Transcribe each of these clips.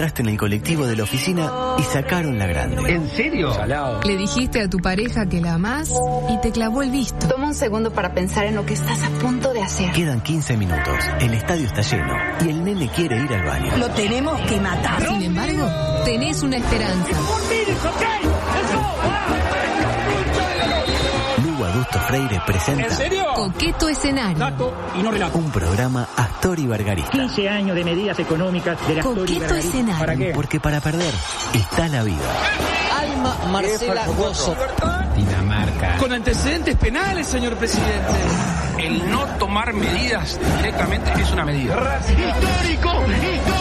Entraste en el colectivo de la oficina y sacaron la grande. ¿En serio? Le dijiste a tu pareja que la amás y te clavó el visto. Toma un segundo para pensar en lo que estás a punto de hacer. Quedan 15 minutos, el estadio está lleno y el nene quiere ir al baño. Lo tenemos que matar. Sin embargo, tenés una esperanza. Lugo Freire presenta Coqueto escenario. un programa Astor y Bargarista. 15 años de medidas económicas de la Coqueto escenario. ¿Para qué? Porque para perder está la vida. Alma Marcela Gozo. Con antecedentes penales, señor presidente. El no tomar medidas directamente es una medida. Histórico, histórico,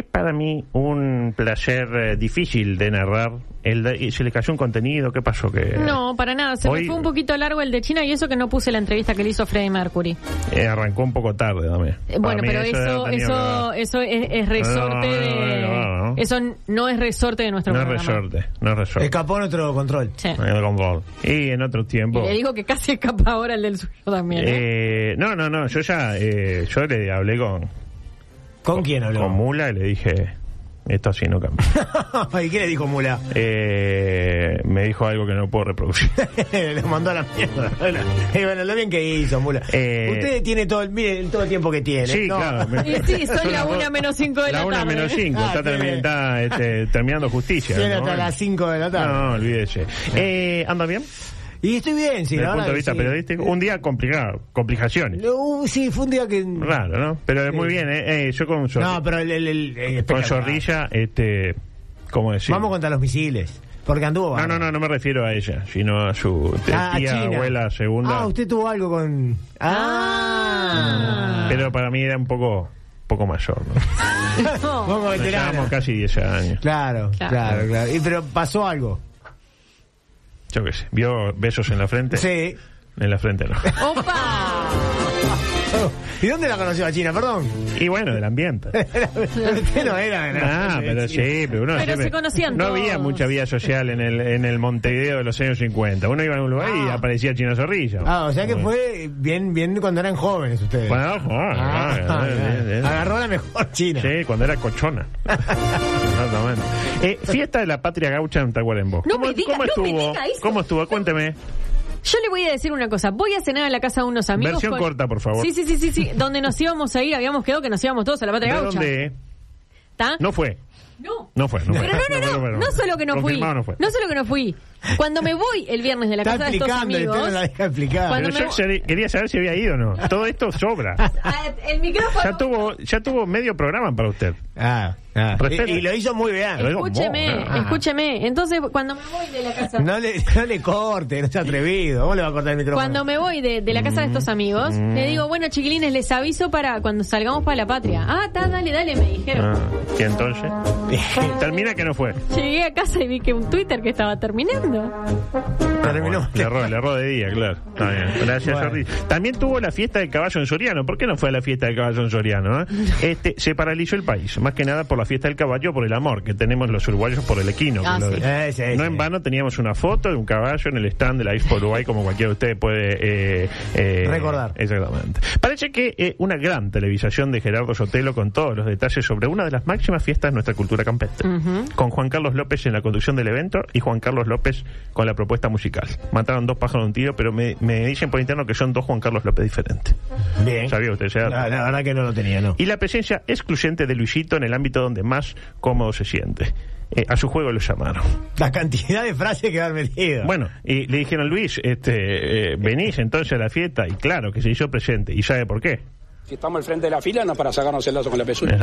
Es para mí un placer eh, difícil de narrar. El de- y ¿Se le cayó un contenido? ¿Qué pasó? que No, para nada. Se Hoy- me fue un poquito largo el de China y eso que no puse la entrevista que le hizo Freddie Mercury. eh, arrancó un poco tarde, dame. Eh, Bueno, pero eso, eso, eso es, es resorte No, no, de. no, no, no. Eso no es resorte de nuestro No es programa. resorte, no es resorte. Escapó nuestro control. Sí. En el control. Y en otro Y tiempo. le digo que casi escapa ahora el del suyo también. ¿eh? Eh, no, no, no. Yo ya. eh, yo le hablé con, ¿Con quién habló? con Mula y le dije. Esto así no cambia. ¿Y qué le dijo Mula? Eh, me dijo algo que no puedo reproducir. le mandó a la mierda. Bueno, y bueno, lo bien que hizo, Mula. Eh, Usted tiene todo el, mire, todo el tiempo que tiene. Sí, ¿no? claro. me- Y sí, son la una menos cinco de la, La una tarde. menos cinco, Ah, está, tiene- termi- está, este, terminando justicia. Tiene ¿no? hasta las 5 de la tarde. No, olvídese. Eh, ¿Anda bien? Y estoy bien, sí, Desde el punto de vista sí. periodístico. Un día complicado, complicaciones. Uh, sí, fue un día que... Raro, ¿no? Pero Sí. muy bien, ¿eh? Eh, yo con, Zorri- No, pero el... el, el- el con. Zorrilla, este, ¿cómo decir? Vamos contra los misiles. Porque anduvo... No, no, no, no me refiero a ella, sino a su Ah, tía, China. abuela, segunda. Ah, usted tuvo algo con... Ah. Pero para mí era un poco, poco mayor, ¿no? No. Nos casi 10 años. Claro, Claro. claro, claro. Y, pero pasó algo. Yo qué sé. ¿Vio besos en la frente? Sí. En la frente no. ¡Opa! ¿Y dónde la conoció a China? Perdón. Y bueno, del ambiente. Usted no era de Ah, pero China. sí, pero uno Pero siempre- se conocían No todos. había mucha vida social en el, en el Montevideo de los años 50. Uno iba a un lugar y Ah. aparecía Chino Zorrilla. Ah, o sea que fue bien bien cuando eran jóvenes ustedes. Bueno, ojo, ah, Ah, ah, bien, bien, bien. Agarró la mejor China. Sí, cuando era cochona. Exactamente. Eh, fiesta de la patria gaucha en Tacuarembó. No ¿Cómo, me diga- cómo no me estuvo? diga eso. ¿Cómo estuvo? Cuénteme. Yo le voy a decir una cosa. Voy a cenar a la casa de unos amigos. Versión corta, por favor. Sí, sí, sí, sí, sí. Donde nos íbamos a ir, habíamos quedado que nos íbamos todos a la ¿De patria gaucha. dónde? ¿Está? No fue. No. No fue, no fue. Pero no, no, no, no, solo que no fui. No fue. No solo que no fui. Cuando me voy el viernes de la Está casa de estos amigos. no la deja explicar. Pero yo voy- quería saber si había ido o no. Todo esto sobra. Ah, El micrófono. Ya tuvo, ya tuvo medio programa para usted. Ah, ah. Y, y lo hizo muy bien. Escúcheme, ¿no? escúcheme. Entonces, cuando me voy de la casa. No le, no le corte, no sea atrevido. ¿Cómo le va a cortar el micrófono? Cuando me voy de, de la casa de estos amigos, Mm. le digo, bueno, chiquilines, les aviso para cuando salgamos para la patria. Ah, está, dale, dale, me dijeron. Ah, ¿Y entonces? Termina que no fue. Llegué a casa y vi que un Twitter que estaba terminando. Terminó. Le erró, le erró de día, claro. Está bien. Gracias, Bueno. Jordi. También tuvo la fiesta del caballo en Soriano. ¿Por qué no fue a la fiesta del caballo en Soriano? eh? Este, se paralizó el país, más que nada por la fiesta del caballo, por el amor que tenemos los uruguayos por el equino. Ah, sí. Eh, sí, no sí. en vano teníamos una foto de un caballo en el stand de la Expo Uruguay, como cualquiera de ustedes puede eh, eh, Recordar. Exactamente. Parece que eh, una gran televisación de Gerardo Sotelo con todos los detalles sobre una de las máximas fiestas de nuestra cultura campestre. Con Juan Carlos López en la conducción del evento y Juan Carlos López con la propuesta musical. Mataron dos pájaros de un tiro, pero me, me dicen por interno que son dos Juan Carlos López diferentes. Bien. ¿Sabía usted? la verdad que no lo tenía, ¿no? Y la presencia excluyente de Luisito en el ámbito donde más cómodo se siente. Eh, a su juego lo llamaron. La cantidad de frases que han metido. Bueno, y le dijeron, Luis, este, eh, venís entonces a la fiesta, y claro que se hizo presente, y sabe por qué. Si estamos al frente de la fila, no para sacarnos el lazo con la pezuña.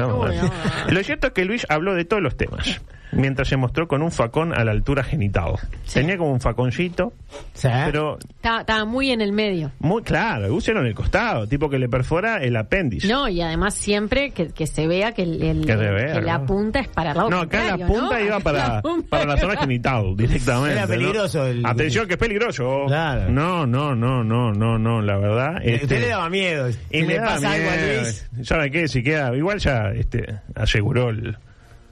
Lo cierto es que Luis habló de todos los temas. Mientras se mostró con un facón a la altura genital. Tenía como un faconcito, Sí. pero Estaba, muy en el medio. muy claro, úselo en el costado, tipo que le perfora el apéndice. No, y además siempre que, que se vea que, el, el- Que se vea, que la punta es para el lado No, acá la punta ¿no? iba para La punta para la zona genital directamente. Era ¿no? peligroso el- Atención, que es peligroso. Claro. No, no, no, no, no, no, la verdad. Usted este, le daba miedo. y me le pasa algo a miedo. Luis. ¿Sabe qué? Si queda, igual ya este, aseguró el-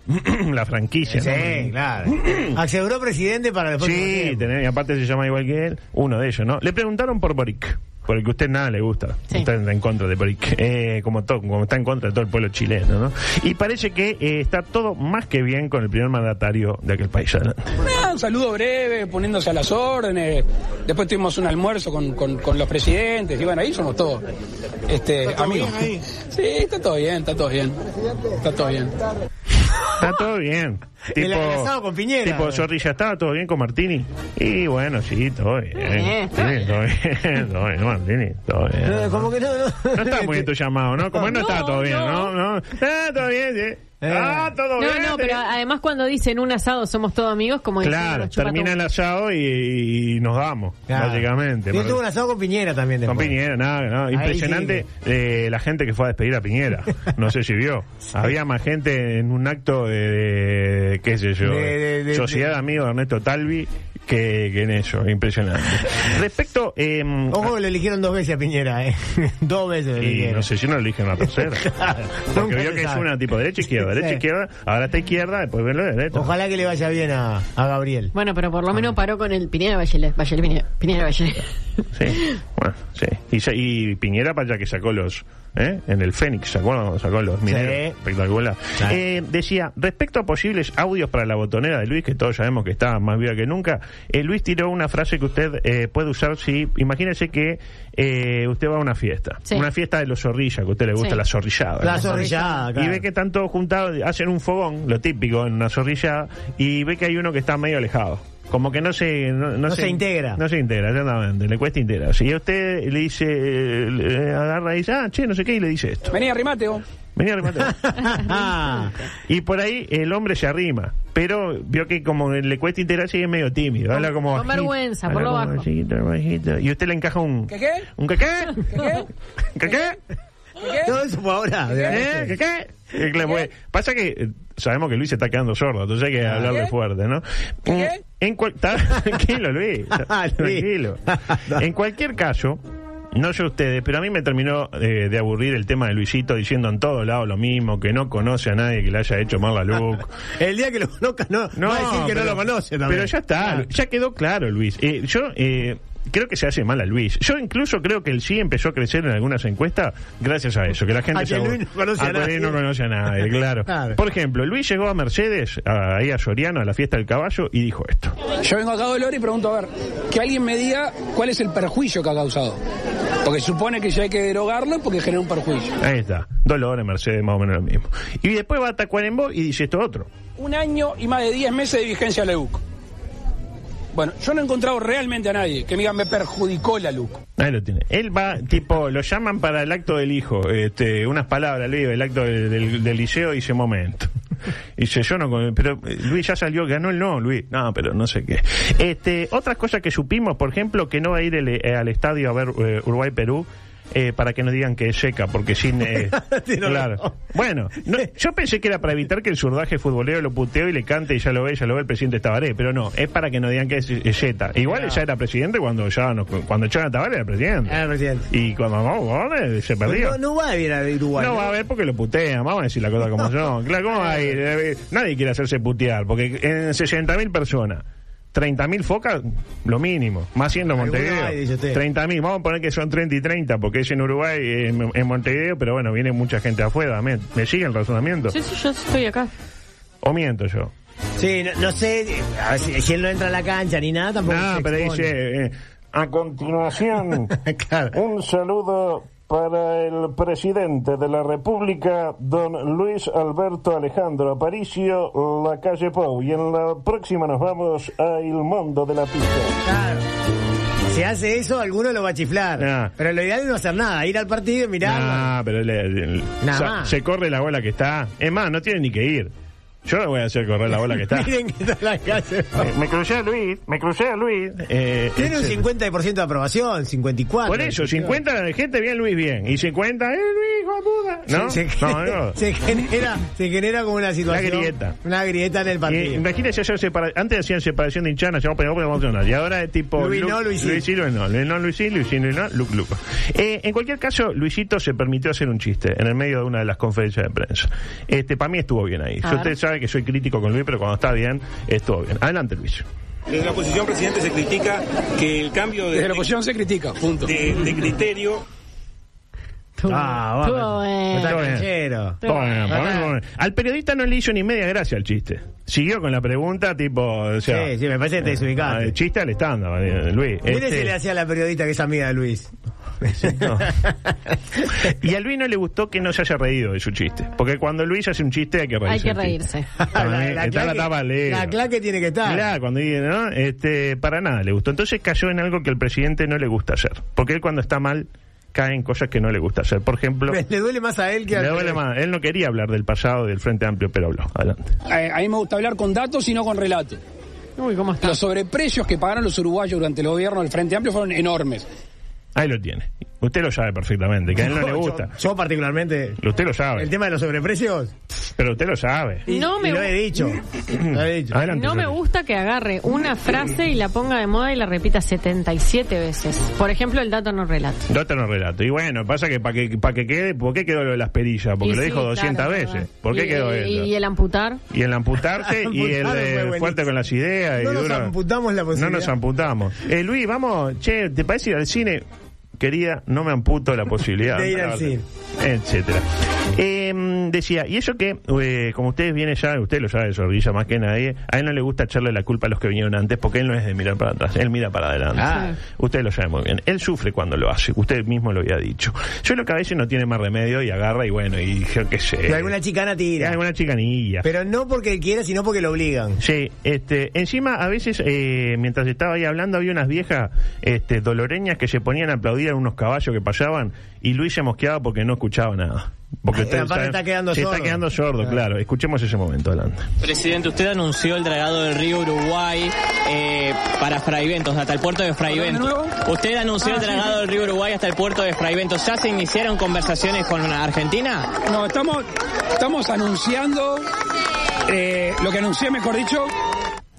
la franquicia. Sí, ¿no? claro. Aseguró presidente para después. Sí, tener- y aparte se llama igual que él, uno de ellos, ¿no? Le preguntaron por Boric, por el que a usted nada le gusta. Sí. Está en contra de Boric, eh, como, todo, como está en contra de todo el pueblo chileno, ¿no? Y parece que eh, está todo más que bien con el primer mandatario de aquel país. Adelante. Ah, un saludo breve, poniéndose a las órdenes. Después tuvimos un almuerzo con, con- con los presidentes. Y bueno, ahí somos todos este, amigos. Sí, está todo bien, está todo bien. Está todo bien. Está todo bien. El asado con Piñera. Tipo, Zorrilla, ¿estaba todo bien con Martini? Y bueno, sí, todo bien. Eh. Sí, todo bien, todo bien, Martini, todo bien. Eh, como que no, no. No está muy bien tu llamado, ¿no? Como no, No, está todo bien, no. ¿no? no. Ah, todo bien, sí. Eh. Ah, todo No, bien. no, pero además cuando dicen un asado somos todos amigos, como Claro, termina todo. el asado y, y nos damos, Claro. básicamente. Yo tuve un asado con Piñera también Con después. Piñera, nada, no, impresionante eh, la gente que fue a despedir a Piñera. No sé si vio. Había más gente en un acto de, de- qué sé yo, De- de- de- Sociedad de Amigos de Ernesto Talvi que, que en eso, impresionante. Respecto, eh, Ojo que lo eligieron dos veces a Piñera, ¿eh? dos veces lo y eligieron. no sé si no lo eligen la tercera. Porque vio que es una tipo derecha izquierda, derecha Sí. izquierda, ahora está izquierda, después verlo de derecha. Ojalá que le vaya bien a, a Gabriel. Bueno, pero por lo menos paró con el Pineda Bachelet. Bachelet, Pineda, Pineda Bachelet. Sí, bueno, sí. Y, y Piñera para allá que sacó los, ¿eh? En el Fénix, ¿se acuerdan sacó los mineros? Sí. Espectacular. Claro. Eh, decía, respecto a posibles audios para la botonera de Luis, que todos sabemos que está más viva que nunca, eh, Luis tiró una frase que usted eh, puede usar si, imagínese que eh, usted va a una fiesta, Sí. una fiesta de los zorrillas, que a usted le gusta Sí. la zorrillada. La ¿no? zorrillada, Y claro. ve que están todos juntados, hacen un fogón, lo típico en una zorrillada, y ve que hay uno que está medio alejado. Como que no se... No, No se integra. No se integra, exactamente. Le cuesta integrarse. Y a usted le dice, le agarra y dice, ah, che, no sé qué, y le dice esto. Vení, arrimate vos. Vení a remate. Ah, y por ahí el hombre se arrima. Pero vio que como le cuesta integrarse y es medio tímido. Habla como con bajito, vergüenza, por lo bajo. bajito, bajito. Y usted le encaja un... ¿Qué qué? ¿Un qué qué? ¿Qué qué? ¿Qué qué? ¿Qué? todo eso fue ahora. ¿Qué qué? Eh, claro, pues, Pasa que eh, sabemos que Luis se está quedando sordo, entonces hay que hablarle ¿Qué? fuerte, ¿no? ¿Qué? En cual- tranquilo, Luis. Ah, tranquilo. En cualquier caso, no sé ustedes, pero a mí me terminó eh, de aburrir el tema de Luisito diciendo en todos lados lo mismo, que no conoce a nadie que le haya hecho mal la look. El día que lo conozca, no, no va a decir que pero- no lo conoce también. Pero ya está, Ah. ya quedó claro, Luis. Eh, yo eh, creo que se hace mal a Luis. Yo incluso creo que el sí empezó a crecer en algunas encuestas gracias a eso, que la gente A se Luis no conoce a Luis nadie. no conoce a nadie, claro. Claro. Por ejemplo, Luis llegó a Mercedes, a- ahí a Soriano, a la fiesta del caballo, y dijo esto. Yo vengo acá a Dolor y pregunto, a ver, que alguien me diga cuál es el perjuicio que ha causado. Porque supone que ya hay que derogarlo porque genera un perjuicio. Ahí está, Dolores, Mercedes, más o menos lo mismo. Y después va a Tacuarembó y dice esto otro. Un año y más de 10 meses de vigencia la LUC. Bueno, yo no he encontrado realmente a nadie que me me perjudicó la LUC. Ahí lo tiene. Él va, tipo, lo llaman para el acto del hijo. Este, unas palabras, Luis, el acto del, liceo, dice momento. Y dice, yo no, pero eh, Luis ya salió, ganó el no, Luis. No, pero no sé qué. Este, otras cosas que supimos, por ejemplo, que no va a ir el- eh, al estadio a ver eh, Uruguay-Perú. Eh, para que no digan que es seca, porque sin... eh, claro. Bueno, no, yo pensé que era para evitar que el surdaje futbolero lo puteo y le cante y ya lo ve, ya lo ve el presidente Tabaré, pero no, es para que no digan que es, es Zeta. Igual ya era presidente cuando ya no- cuando echaron a Tabaré era presidente. Era presidente. Y cuando no, Gómez se perdió. No, no va a ir a Uruguay. No va a ver porque lo putean, vamos a decir la cosa como son. Claro, ¿cómo va a ir? Nadie quiere hacerse putear, porque en 60.000 personas, 30.000 focas, lo mínimo, más siendo Montevideo. hay, dice usted. 30.000, vamos a poner que son 30 y 30, porque es en Uruguay, en, en Montevideo, pero bueno, viene mucha gente afuera. ¿Me, me sigue el razonamiento? Sí, sí, yo estoy acá. ¿O miento yo? Sí, no, no sé a ver, si, si él no entra a la cancha ni nada, tampoco No, se pero dice, eh, a continuación, Claro. un saludo para el presidente de la República, don Luis Alberto Alejandro Aparicio, la calle Pou. Y en la próxima nos vamos a El Mundo de la Pizza. Claro. Si hace eso, alguno lo va a chiflar. Ah. Pero lo ideal es no hacer nada, ir al partido y mirar. Ah, pero le- le- Nada o sea, más. se corre la bola que está. Es más, no tiene ni que ir. Yo le voy a hacer correr la bola que está. Miren que está en la calle. Eh, me crucé a Luis, me crucé a Luis. eh, Tiene un ese- 50% de aprobación, 54. Por eso, 50 de gente bien, Luis bien. Y 50, eh, Luis, hijo de puta. ¿No? Se, no, no. se genera, se genera como una situación. Una grieta. Una grieta en el Y, partido. imagínese hacer separa- antes hacían separación de hinchanas, no podemos emocionar. Y ahora es tipo. Luis Lu- no, Luis. Luis no. Luis no, Luis no, Luc, Luc. Eh, en cualquier caso, Luisito se permitió hacer un chiste en el medio de una de las conferencias de prensa. Este, para mí estuvo bien ahí. Yo-. Usted sabe que soy crítico con Luis, pero cuando está bien, estuvo bien. Adelante, Luis. Desde la oposición, presidente, se critica que el cambio de, Desde la oposición se critica, punto. de- de criterio Ah, vamos. bueno. Está Estuvo bien. canchero. Bueno, bueno, bueno. Al periodista no le hizo ni media gracia el chiste. Siguió con la pregunta, tipo. O sea, Sí, sí, me parece que te desubicaste. ah, el chiste al estándar, eh, Luis. Mire Este- si le hacía a la periodista que es amiga de Luis. No. y a Luis no le gustó que no se haya reído de su chiste. Porque cuando Luis hace un chiste hay que Hay reírse. que del chiste. reírse. Está la tapa alegre. la claque tiene que estar. Mirá, cuando dice, ¿no? Este, para nada le gustó. Entonces cayó en algo que al presidente no le gusta hacer. Porque él cuando está mal cae en cosas que no le gusta hacer. Por ejemplo, Le, le duele más a él que a le duele más. Él no quería hablar del pasado del Frente Amplio, pero habló. Adelante. Eh, a mí me gusta hablar con datos y no con relatos. Uy, ¿cómo está? Los sobreprecios que pagaron los uruguayos durante el gobierno del Frente Amplio fueron enormes. Ahí lo tiene. Usted lo sabe perfectamente, que a él no le gusta. Yo, particularmente. Usted lo sabe. El tema de los sobreprecios. Pero usted lo sabe. Y, No me y lo he dicho. Lo he dicho. Adelante. No me gusta que agarre una frase y la ponga de moda y la repita 77 veces. Por ejemplo, el dato no relato. Dato no relato. Y bueno, pasa que para que, para que quede, ¿por qué quedó lo de las perillas? Porque Y lo sí, dijo 200 claro, veces. verdad. ¿Por qué Y- quedó y, eso? Y el amputar. Y el amputarte y el buenísimo. fuerte con las ideas. No y nos duro. amputamos la No posibilidad. nos amputamos. Eh, Luis, vamos, che, ¿te parece ir al cine? Quería, no me amputo la posibilidad. De ir al cine. Etcétera. Eh, decía, y eso que, eh, como ustedes vienen ya, usted lo sabe, Zorrilla más que nadie, a él no le gusta echarle la culpa a los que vinieron antes porque él no es de mirar para atrás, él mira para adelante. Ah. Usted lo sabe muy bien. Él sufre cuando lo hace, usted mismo lo había dicho. Yo lo que a veces no tiene más remedio y agarra y bueno, y yo qué sé. Y alguna chicana Y tira. alguna chicanilla. Pero no porque él quiera, sino porque lo obligan. Sí, este, encima a veces eh, mientras estaba ahí hablando había unas viejas este, doloreñas que se ponían a aplaudir a unos caballos que pasaban y Luis se mosqueaba porque no escuchaba nada. Porque Ah, aparte saben- está quedando se sordo. está quedando sordo, claro. Escuchemos ese momento, adelante. Presidente, usted anunció el dragado del río Uruguay eh, para Fraiventos, hasta el puerto de Fraiventos. Usted anunció Ah, el sí, dragado sí. del río Uruguay hasta el puerto de Fraiventos. ¿Ya se iniciaron conversaciones con Argentina? No, estamos, estamos anunciando eh, lo que anuncié, mejor dicho.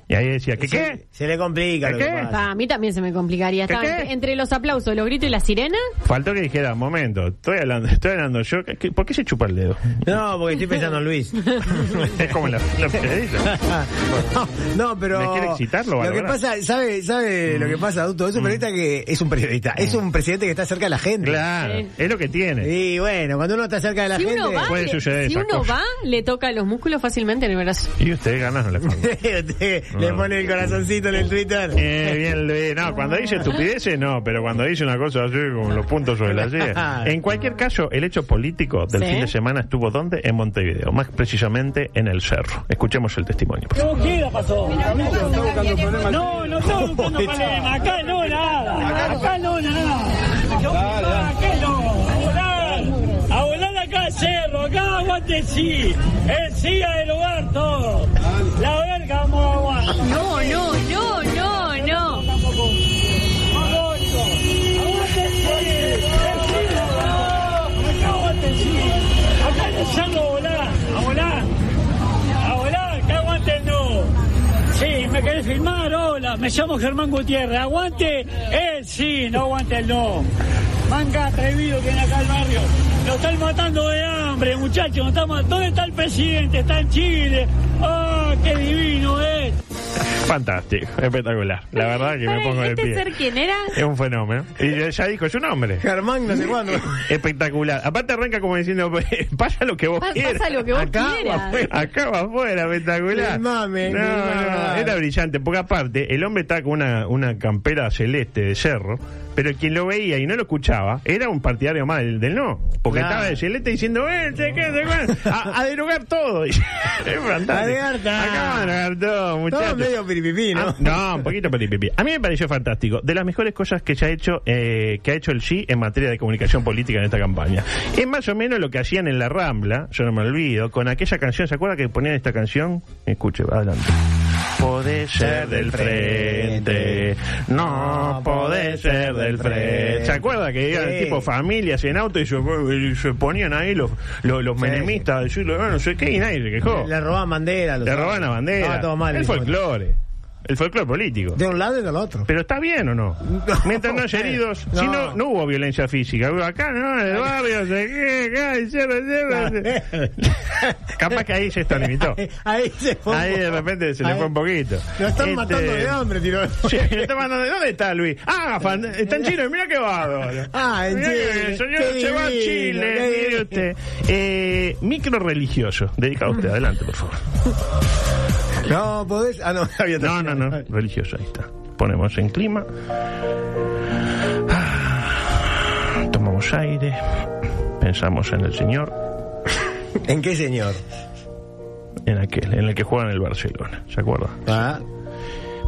Y ahí decía, ¿qué qué? Se, se le complica ¿Qué lo que pasa. A mí también se me complicaría. ¿Qué, Estaba qué? entre, entre los aplausos, los gritos y la sirena. Faltó que dijera, momento, estoy hablando, estoy hablando yo. ¿qué- qué- ¿Por qué se chupa el dedo? No, porque estoy pensando en Luis. es como la, la periodista. no, no, pero. ¿Me quiere excitarlo, Lo que pasa, ¿sabe, sabe lo que pasa, adulto? Es un periodista que es un periodista. Es un presidente que está cerca de la gente. Claro, es lo que tiene. Y bueno, cuando uno está cerca de la Si gente. uno va, puede le, suceder si uno cosa. va, le toca los músculos fácilmente en el brazo. Y usted ganas no le le pone el corazoncito en el Twitter. Eh, bien, Luis. No, cuando dice estupideces, no, pero cuando dice una cosa así, como los puntos sobre la silla. En cualquier caso, el hecho político del Sí. fin de semana estuvo ¿dónde? En Montevideo, más precisamente en el Cerro. Escuchemos el testimonio. por. ¿Qué pasó? No, no estamos buscando problemas. Acá no nada. Acá no nada. Acá no. A volar. A acá al cerro. Acá aguante el sí. El sí a del hogar todo. La verga vamos a aguantar. No, no, no, no, no. Aguante el sí. El sí. Acá aguante el sí. Acá empezando a volar. A volar. A volar. Que aguante el no. Sí, ¿me querés filmar? Hola, me llamo Germán Gutiérrez. Aguante el sí, no aguante el no. Manga atrevido que viene acá al barrio. Nos están matando de hambre, muchachos. ¿Dónde está el presidente? Está en Chile. ¡Ah, qué divino es! Fantástico, espectacular. La verdad que me pongo de ¿Este pie. ser quién era? Es un fenómeno. Y ya- dijo su nombre. Germán, no sé cuándo. Espectacular. Aparte arranca como diciendo, pasa lo que vos quieras. pasa lo que vos Acá quieras. afuera. Acá va afuera, espectacular. Mame, no, no, mame. era brillante, porque aparte, el hombre está con una, una campera celeste de cerro, pero quien lo veía y no lo escuchaba, era un partidario más del, del no. Porque Claro. estaba de celeste diciendo, eh, che, qué, che, qué", a, a derogar todo. es fantástico. A derogar todo. Acá van a derogar todo, muchachos. medio piripipí, ¿no? Ah, no, un poquito piripipí. A mí me pareció fantástico. De las mejores cosas que se ha hecho, eh, que ha hecho el sí en materia de comunicación política en esta campaña. Es más o menos lo que hacían en la Rambla, yo no me olvido, con aquella canción, ¿se acuerda que ponían esta canción? Escuche, adelante. Podés ser del frente, no podés ser del frente. ¿Se acuerda que iban Sí. tipo familias en auto y se, y se ponían ahí los, los, los menemistas a decirle, "Ah, no sé qué, y nadie se quejó? Le robaban bandera. los Le roban la bandera. Todo mal. el folclore. El folclore político. De un lado y del otro. Pero está bien o no? Mientras no haya heridos. No. Si no, no hubo violencia física. Acá no, en el barrio, sé qué. Capaz que ahí se está limitó. Ahí se fue. Ahí de repente se le fue un poquito. Lo están Este, matando de hambre, tiró. Sí, lo está mandando- ¿Dónde está Luis? Ah, fan- está en Chile, mira qué bárbaro. Ah, en Chile, el señor se va a divino, Chile, mire usted. Eh, micro religioso, dedicado a usted, adelante, por favor. No, podés. Ah, no, había No, no, no, religioso, ahí está. Ponemos en clima. Ah, Tomamos aire. Pensamos en el Señor, ¿En qué señor? en aquel, en el que juega en el Barcelona, ¿se acuerda? Ah,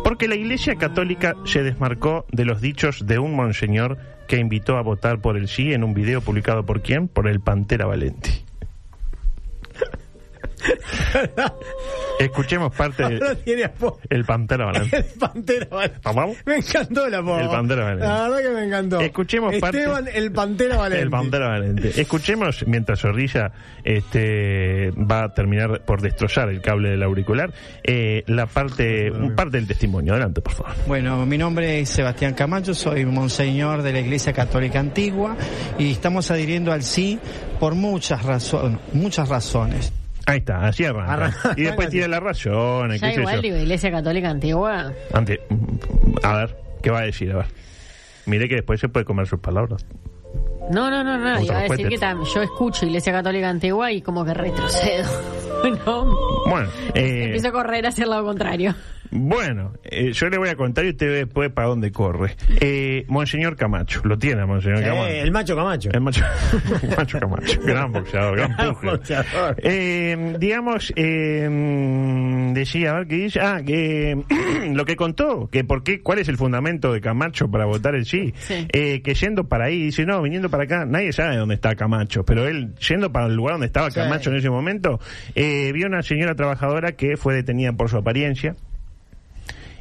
Porque la Iglesia Católica se desmarcó de los dichos de un monseñor que invitó a votar por el sí en un video publicado por quién? Por el Pantera Valenti. Escuchemos parte no del tiene apodo. el Pantera Valenti. El Pantera Valente. ¿Vamos? Me encantó la apodo. El Pantera Valente. La verdad que me encantó. Escuchemos parte- Esteban, el Pantera Valente. El Pantera Valente. Escuchemos mientras Zorrilla este, va a terminar por destrozar el cable del auricular, eh, la parte, un parte del testimonio. Adelante, por favor. Bueno, mi nombre es Sebastián Camacho, soy monseñor de la Iglesia Católica Antigua y estamos adhiriendo al sí por muchas razones, muchas razones. Ahí está, así arranca. Arranca y después así. tira las razones, Ya qué sé igual, yo. Iglesia Católica Antigua. Ante- a ver, ¿qué va a decir? A ver. Mire que después se puede comer sus palabras. No, no, no, no. Iba a decir que tam- yo escucho Iglesia Católica Antigua y como que retrocedo. no, Bueno, eh, empiezo a correr hacia el lado contrario. Bueno eh, yo le voy a contar y usted ve después para dónde corre. Eh, Monseñor Camacho, lo tiene, Monseñor Camacho. Eh, el macho Camacho. El macho, el macho Camacho, gran boxeador, gran Gran boxeador. Eh, digamos, eh, decía, a ver qué dice, ah, que lo que contó, que por qué, cuál es el fundamento de Camacho para votar el sí, Sí. Eh, que yendo para ahí, dice, no, viniendo para acá, nadie sabe dónde está Camacho, pero él, yendo para el lugar donde estaba Sí. Camacho en ese momento, eh, vio una señora trabajadora que fue detenida por su apariencia,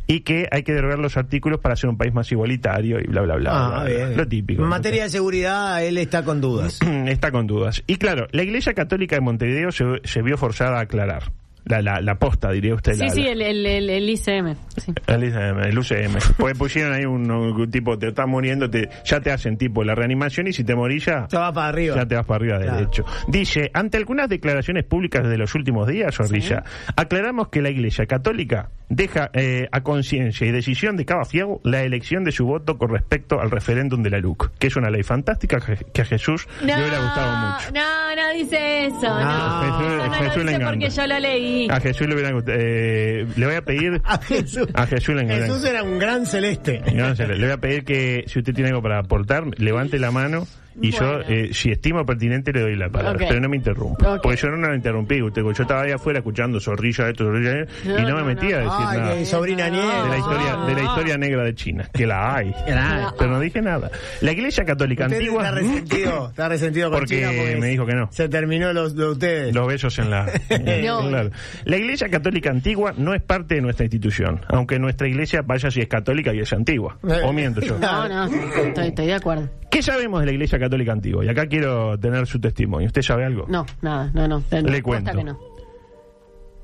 y que hay que derogar los artículos para ser un país más igualitario y bla, bla, bla. Ah, bla. Lo típico. En materia de seguridad, él está con dudas. Está con dudas. Y claro, la Iglesia Católica de Montevideo se, se vio forzada a aclarar. La, la, la posta, diría usted. Sí, la, sí, la- el, el, el, el ICM. Sí. el, ICM, el UCM. Pues pusieron ahí un, un tipo, te estás muriendo, te, ya te hacen tipo la reanimación y si te morís ya, Se va para arriba. ya te vas para arriba Claro. derecho. Dice, ante algunas declaraciones públicas de los últimos días, Zorrilla, aclaramos que la Iglesia Católica deja eh, a conciencia y decisión de cada fiego la elección de su voto con respecto al referéndum de la LUC, que es una ley fantástica que, a Jesús le hubiera gustado mucho. no, no dice eso. No, No, Jesús- no Jesús lo le dice porque yo lo leí. A Jesús le hubiera gustado. eh, le voy a pedir. A Jesús. A Jesús le encanta. Jesús era un gran celeste. En serio, le voy a pedir que si usted tiene algo para aportar, levante la mano y Bueno. yo, eh, si estimo pertinente, le doy la palabra. Pero no me interrumpa. Porque yo no la interrumpí. Usted, yo estaba ahí afuera escuchando zorrilla esto, zorrilla esto, y No, no me no, metí a no. decir Ay, nada. que sobrina No. De la historia, No. de la historia negra de China, que la hay. Pero no dije nada. La Iglesia Católica Usted Antigua. está resentido, está resentido con Porque China me dijo que no. Se terminó los de ustedes. Los besos en la... No. Claro. La Iglesia Católica Antigua no es parte de nuestra institución, aunque nuestra Iglesia vaya si es católica y es antigua. O miento yo. No, no, estoy, estoy de acuerdo. ¿Qué sabemos de la Iglesia Católica Antigua? Y acá quiero tener su testimonio. ¿Usted sabe algo? No, nada, no, no. Le posta cuento. que no.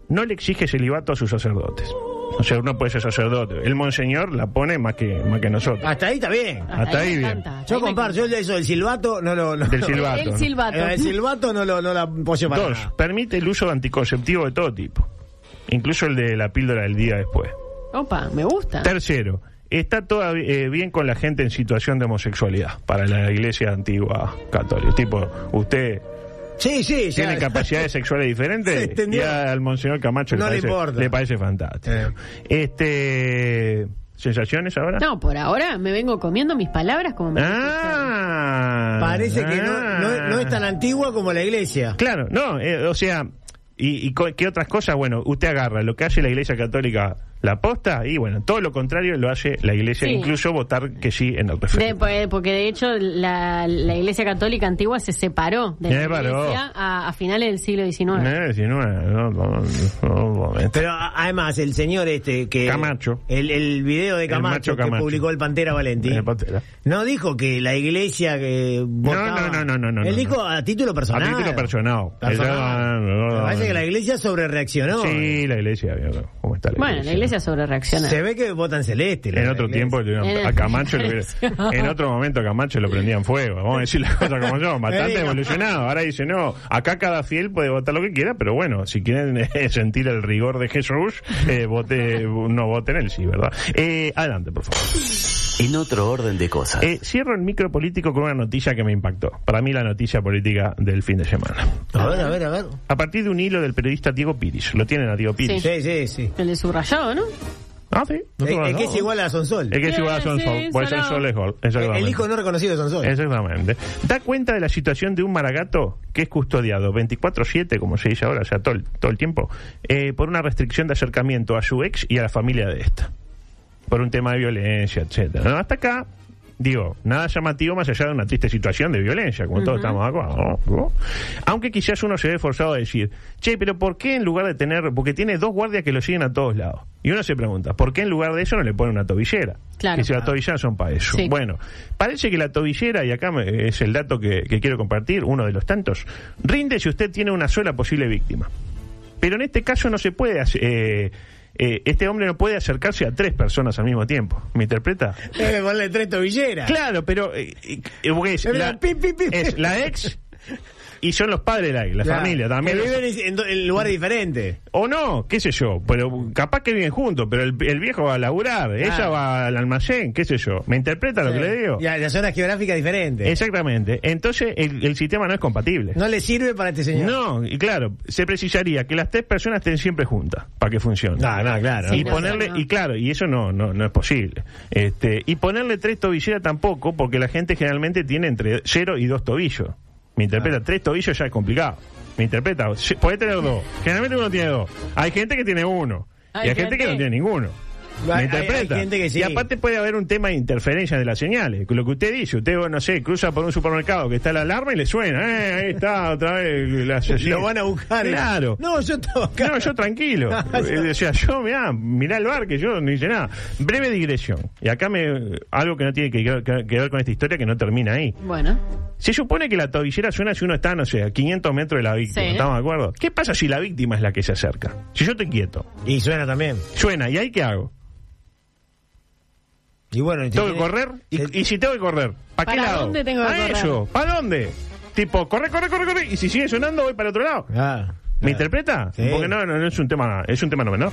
No le exige celibato a sus sacerdotes. O sea, uno puede ser sacerdote. El monseñor la pone más que, más que nosotros. Hasta ahí está bien. Hasta ahí bien. encanta. Yo comparto, yo eso del silbato no lo. No, Del silbato. El silbato. El silbato no lo no la apoyo para Dos, nada. permite el uso de anticonceptivos de todo tipo. Incluso el de la píldora del día después. Opa, me gusta. Tercero, está todo eh, bien con la gente en situación de homosexualidad para la iglesia antigua católica. Tipo, usted Sí, sí, ya. tiene capacidades sexuales Se diferentes extendió. y al monseñor Camacho No le le, parece, importa. le parece fantástico. Eh. Este, ¿Sensaciones ahora? No, por ahora me vengo comiendo mis palabras como me Ah, Parece que no, no, no es tan antigua como la iglesia. Claro, no, eh, o sea, y, y qué otras cosas? Bueno, usted agarra lo que hace la Iglesia Católica La posta, y bueno, todo lo contrario lo hace la iglesia, Sí. incluso votar que sí en el referéndum. De- pues, porque de hecho la, la Iglesia Católica antigua se separó de la. Iglesia a, a finales del siglo XIX. Eh, 19, no, no, no, no, Pero además, el señor este que. Camacho. El, el video de El Camacho, macho que publicó el Pantera. El Pantera. No dijo que la iglesia que. votaba- no, no, no, no, Él no, dijo no. a título personal. A título personal. Personal. Ella- Me parece que la iglesia sobre reaccionó. Sí, la iglesia, cómo está la Bueno, iglesia. la Iglesia sobre reacciona. Se ve que votan celeste. En otro tiempo En a Camacho en otro momento a Camacho lo prendían fuego. Vamos a decir las cosas como son, bastante evolucionado. Ahora dice no, acá cada fiel puede votar lo que quiera, pero bueno, si quieren eh, sentir el rigor de Jesús, eh, vote, no voten él sí, ¿verdad? Eh, adelante, por favor. En otro orden de cosas. Eh, cierro el micro político con una noticia que me impactó. Para mí la noticia política del fin de semana. A ver, a ver, a ver. A partir de un hilo del periodista Diego Piris. ¿Lo tienen a Diego Piris? Sí, sí, sí. El de subrayado, ¿no? Ah, sí. No que es igual a Sonsol. Es que es igual a Sí, Sonsol. sí, Puede ser Sonao. Sol es gol. El hijo no reconocido de Sonsol. Exactamente. Da cuenta de la situación de un maragato que es custodiado 24-7, como se dice ahora, o sea, todo el, todo el tiempo, eh, por una restricción de acercamiento a su ex y a la familia de esta. Por un tema de violencia, etcétera. ¿no? Hasta acá, digo, nada llamativo más allá de una triste situación de violencia, como todos estamos de acuerdo. ¿no? Aunque quizás uno se ve forzado a decir, che, pero ¿por qué en lugar de tener, porque tiene dos guardias que lo siguen a todos lados? Y uno se pregunta, ¿por qué en lugar de eso no le pone una tobillera? Claro. Que si las tobilleras son para eso. Sí. Bueno, parece que la tobillera, y acá me- es el dato que, que quiero compartir, uno de los tantos, rinde si usted tiene una sola posible víctima. Pero en este caso no se puede hacer- eh, eh, este hombre no puede acercarse a tres personas al mismo tiempo. ¿Me interpreta? Eh, ponle tres tobilleras. Claro, pero eh, eh, la, es la ex y son los padres de la ex, la Claro, familia también. Que viven en, en- lugares diferentes. O no, qué sé yo, pero capaz que viven juntos, pero el, el viejo va a laburar, ella va al almacén, qué sé yo. ¿Me interpreta lo que le digo? Ya, la zona geográfica diferente. Exactamente. Entonces el, el sistema no es compatible. No le sirve para este señor. No, y claro, se precisaría que las tres personas estén siempre juntas para que funcione. No, no, claro. y no, ponerle, no. y claro, y eso no, no, no es posible. Este, y ponerle tres tobilleras tampoco, porque la gente generalmente tiene entre cero y dos tobillos. Me interpreta, tres tobillos ya es complicado. Me interpreta, puede tener dos. Generalmente uno tiene dos. Hay gente que tiene uno. Hay y hay gente que no tiene ninguno. ¿Me Hay- hay- interpreta? hay gente que sí. Y aparte puede haber un tema de interferencia de las señales. Lo que usted dice, usted, no sé, cruza por un supermercado que está la alarma y le suena. Eh, ahí está, otra vez. La, Lo van a buscar. Claro. No, yo estaba acá. No, yo tranquilo. Eh, o sea, yo, mirá, mirá el bar que yo no hice nada. Breve digresión. Y acá me algo que no tiene que, que- que ver con esta historia que no termina ahí. Bueno. Se supone que la tobillera suena si uno está, no sé, a 500 metros de la víctima. Sí. ¿Estamos de acuerdo? ¿Qué pasa si la víctima es la que se acerca? Si yo estoy quieto, Y suena también. suena, ¿y ahí qué hago? Y bueno, ¿Tengo que tiene- correr? ¿Y, y si tengo que correr? ¿Para qué ¿Para lado? dónde tengo que ¿A correr? ¿Para dónde? Tipo, corre, corre, corre, corre. Y si sigue sonando, voy para el otro lado. Ah, ¿Me ah. interpreta? Sí. Porque no, no, no es un tema, es un tema no menor.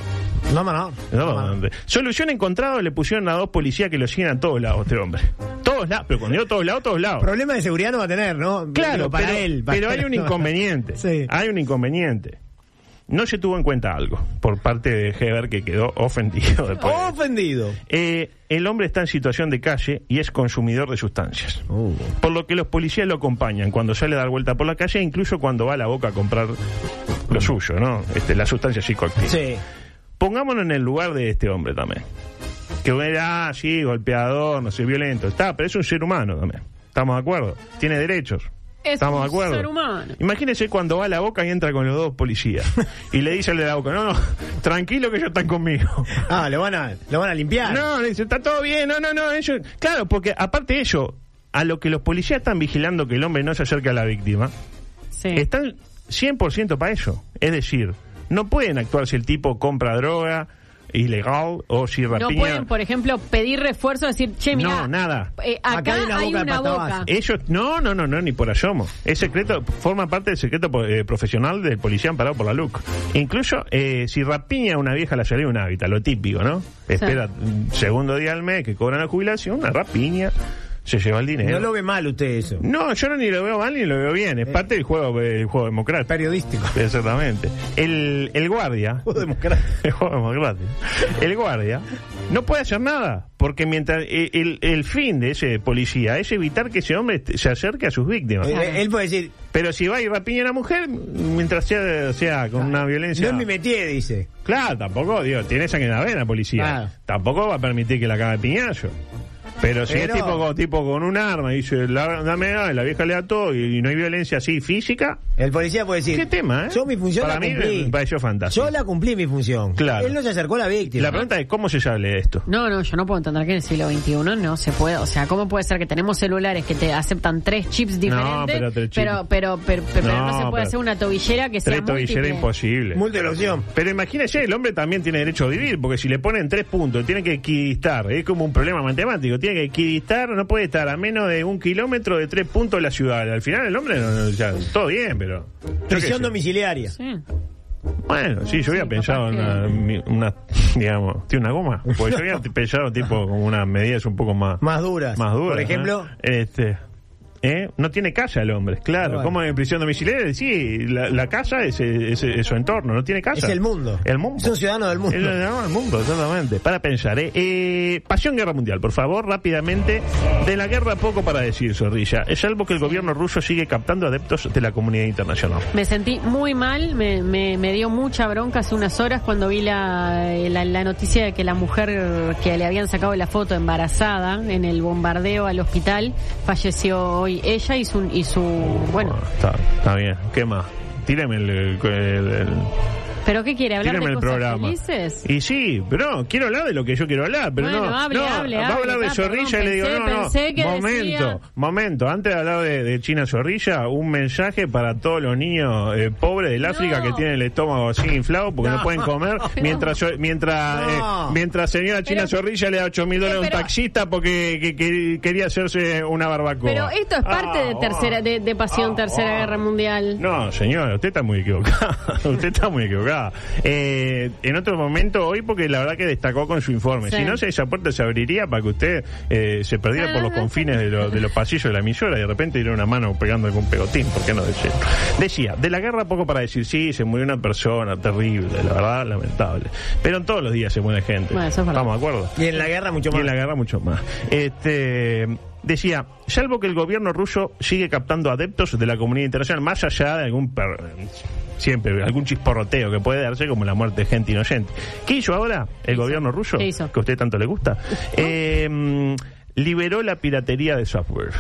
No, no, no. No, no. Solución encontrada le pusieron a dos policías que lo siguen a todos lados, este hombre. Todos lados, pero cuando digo todos lados, todos lados. Problema de seguridad no va a tener, ¿no? Claro, Digo, para pero, él. para pero hay un inconveniente. Sí. Hay un inconveniente. No se tuvo en cuenta algo por parte de Heber que quedó ofendido después. Ofendido. Eh, el hombre está en situación de calle y es consumidor de sustancias. Uh. Por lo que los policías lo acompañan cuando sale a dar vuelta por la calle, incluso cuando va a la boca a comprar lo suyo, ¿no? Este, la sustancia psicoactiva. Sí. Pongámonos en el lugar de este hombre también. Que era así, golpeador, no sé, violento. Está, pero es un ser humano también. ¿Estamos de acuerdo? Tiene derechos. Es ¿Estamos un de acuerdo? ser humano. Imagínese cuando va a la boca y entra con los dos policías. y le dice al de la boca, no, no, tranquilo que ellos están conmigo. Ah, lo van a, lo van a limpiar. No, le dice, está todo bien, no, no, no, ellos... Claro, porque aparte de ello, a lo que los policías están vigilando que el hombre no se acerque a la víctima, Sí. están 100% para eso. Es decir, no pueden actuar si el tipo compra droga ilegal o si No rapiña... pueden, por ejemplo, pedir refuerzo, decir, che, mira, No, nada. acá, Acá hay una hay boca de una boca. Ellos, no, no, no, no, ni por asomo. Es secreto, forma parte del secreto eh, profesional del policía amparado por la LUC. Incluso, eh, si rapiña a una vieja la salida de un hábitat, lo típico, ¿no? Espera un segundo día al mes que cobran la jubilación, una rapiña. Se lleva el dinero. No lo ve mal usted eso. No, yo no ni lo veo mal ni lo veo bien. Es parte del juego, del juego democrático. Periodístico. Exactamente. El, el guardia. Juego democrático. El juego democrático. El guardia no puede hacer nada. Porque mientras el, el- el fin de ese policía es evitar que ese hombre se acerque a sus víctimas. Eh, Él puede decir, Pero si va y rapiña a la mujer, mientras sea, sea con una violencia. no es mi dice. Claro, tampoco, digo, tiene sangre en la vena, policía. Claro. Tampoco va a permitir que la caga de piñazo. Pero si Pero- es tipo, con- tipo con un arma y dice, la, dame, la vieja le da todo y, y no hay violencia así física, El policía puede decir, ¿qué tema, eh? yo mi función Para la mí cumplí. me pareció fantástico. Yo la cumplí mi función. Claro. Él no se acercó a la víctima. La pregunta es, ¿cómo se sale de esto? No, no, yo no puedo entender que en el siglo XXI no se puede. O sea, ¿cómo puede ser que tenemos celulares que te aceptan tres chips diferentes? pero tres chips. pero, pero, pero, pero no, No, se puede pero- hacer una tobillera que sea Tres tobilleras múltiple. imposible. Múltiple opción. Pero imagínese, el hombre también tiene derecho a vivir, porque si le ponen tres puntos, tiene que equidistar, es como un problema matemático, tiene que equidistar, no puede estar a menos de un kilómetro de tres puntos de la ciudad. Al final el hombre, no, no, ya, todo bien, pero... Prisión domiciliaria. Sí. Bueno, sí, yo había pensado en una, una, digamos, ¿tiene una goma? Porque yo había pensado tipo como unas medidas un poco más... Más duras. Más duras. Por ejemplo, ¿no? Este... ¿eh? No tiene casa el hombre, claro. Bueno. ¿Cómo en prisión domiciliaria? Sí, la, la casa es, es- es su entorno, no tiene casa. es el mundo. El mundo. Es un ciudadano del mundo. Es el ciudadano del mundo, exactamente. Para pensar, ¿eh? Eh, Pasión Guerra Mundial, por favor, rápidamente. De la guerra poco para decir, Zorrilla. Es algo que el gobierno ruso sigue captando adeptos de la comunidad internacional. Me sentí muy mal, me, me, me dio mucha bronca hace unas horas cuando vi la, la, la noticia de que la mujer que le habían sacado la foto embarazada en el bombardeo al hospital falleció hoy ella y su, y su bueno, Está, bien. ¿Qué más? Tíreme el- ¿pero qué quiere hablar de cosas programa. felices? Y sí, pero no, quiero hablar de lo que yo quiero hablar, pero Bueno, no. hable, no, hable, va a hable, hablar de ah, Zorrilla perdón, y le digo, pensé- no, no, pensé que momento, decía- momento, antes de hablar de, de China Zorrilla, un mensaje para todos los niños eh, pobres del África que tienen el estómago así inflado porque no, pueden comer mientras yo- mientras eh, mientras señora China Pero- Zorrilla le da 8 mil dólares a un taxista porque que- que quería hacerse una barbacoa. Pero esto es parte Ah, de tercera de, de pasión ah, tercera ah. guerra mundial. No, señora, usted está muy equivocada. usted está muy equivocada. Eh, en otro momento, hoy, porque la verdad que destacó con su informe. Sí. Si no, se- esa puerta se abriría para que usted eh, se perdiera por los confines de, lo- de los pasillos de la emisora y de repente diera una mano pegando algún pegotín. ¿Por qué no decir? Decía, de la guerra poco para decir, sí, se murió una persona terrible, la verdad, lamentable. Pero en todos los días se muere gente. Bueno, eso es verdad. ¿Estamos de acuerdo? Y en la guerra mucho Y más. en la guerra mucho más. Este decía, salvo que el gobierno ruso sigue captando adeptos de la comunidad internacional, más allá de algún per- siempre algún chisporroteo que puede darse como la muerte de gente inocente. ¿Qué hizo ahora el gobierno ruso? ¿Qué hizo? Que a usted tanto le gusta. Eh, liberó la piratería de software.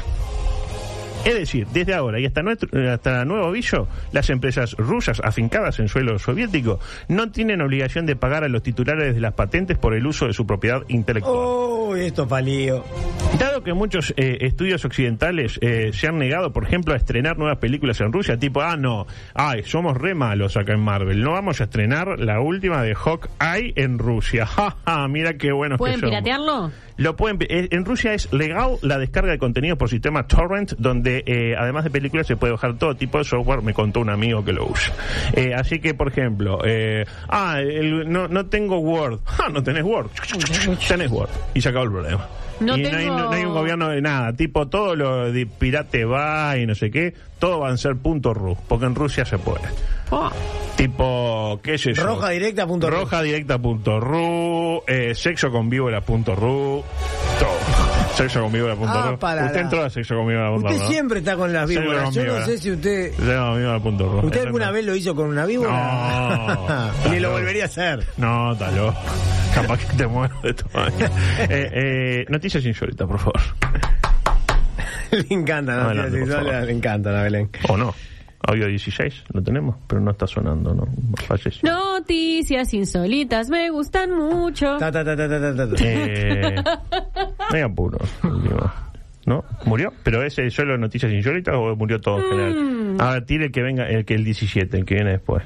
Es decir, desde ahora y hasta, nuestro, hasta nuevo aviso, las empresas rusas afincadas en suelo soviético no tienen obligación de pagar a los titulares de las patentes por el uso de su propiedad intelectual. Oh, esto palío. Dado que muchos eh, estudios occidentales eh, se han negado, por ejemplo, a estrenar nuevas películas en Rusia, tipo, ah, no, ay, somos re malos acá en Marvel, no vamos a estrenar la última de Hawkeye en Rusia. Ja, ja, mira qué buenos que ¿Pueden somos. piratearlo? Lo pueden, eh, en Rusia es legal la descarga de contenido por sistema torrent, donde eh, además de películas se puede bajar todo tipo de software. Me contó un amigo que lo usa. Eh, así que, por ejemplo, eh, ah, el- no, no tengo Word. Ah, no tenés Word. tenés Word. Y se acabó el problema. No y no, hay, tengo- no hay un gobierno de nada. Tipo, todo lo de pirate va y no sé qué, todo va a ser punto .ru, porque en Rusia se puede. Oh. Tipo, qué sé yo. Roja directa punto ru. Roja directa punto ru, eh, sexo con víbora punto ru, todo. Sexo con víbora punto Ah, para Usted la- entró a sexo con víbora punto Usted siempre está con las víboras. Yo no sé si usted... Sexo punto. ¿Usted alguna vez lo hizo con una víbora? No. Ni lo volvería a hacer. No, loco. Capaz que te muero de todo. eh, eh, noticias insólitas, por favor. le encanta, ¿no? Adelante, por Sexual, favor. le encanta la Belén. O no. Audio 16, lo tenemos, pero no está sonando, ¿no? Falleció. Noticias insólitas me gustan mucho. Ta, ta, ta, ta, ta, ta, ta. Eh, no hay apuro. digo. ¿No? ¿Murió? ¿Pero ese es solo noticias insólitas o murió todo en general? Mm. A ver, tire el que venga, el que el 17, el que viene después.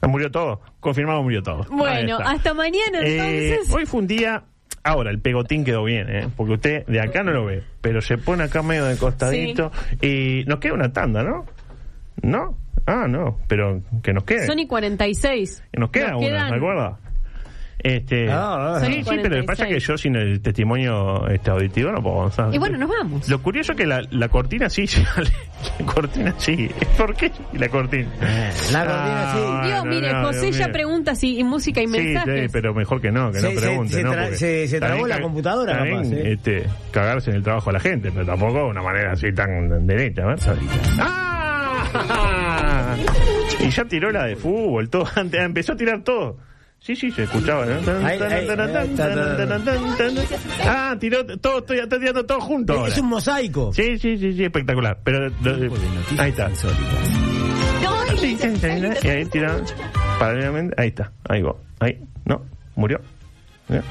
Ah, ¿Murió todo? Confirmado murió todo. Bueno, hasta mañana Eh, entonces. hoy fue un día. Ahora, el pegotín quedó bien, ¿eh? Porque usted de acá no lo ve, pero se pone acá medio de costadito. Y nos queda una tanda, ¿no? ¿No? Ah, no, pero que nos quede. Son y 46. Nos queda una, quedan- ¿me acuerda? Este, Ah, ah. sí, sí, pero lo que pasa es que yo sin el testimonio este, auditivo no puedo avanzar. Y bueno, nos vamos. Lo curioso es que la, la cortina sí. La cortina sí. ¿Por qué la cortina? La cortina sí. Ah, Dios, no, mire, no, José Dios ya mío. pregunta si y música y Sí, mensajes. sí, pero mejor que no, que no pregunte, se ¿no? tra- se- se trabó la que- computadora, capaz, ¿eh? este, cagarse en el trabajo a la gente, pero tampoco de una manera así tan derecha, ¿verdad? ¡Ah! Y ya tiró la de fútbol, todo, antes, empezó a tirar todo. Sí, sí, se escuchaba. Ah, tiró todo, estoy, está tirando todo junto. ahora. Es un mosaico. Sí, sí, sí, sí, espectacular. Pero lo- ahí está. Y ahí tira paralelamente. Ahí está. Ahí va. Ahí. No. Murió. ¿Eh?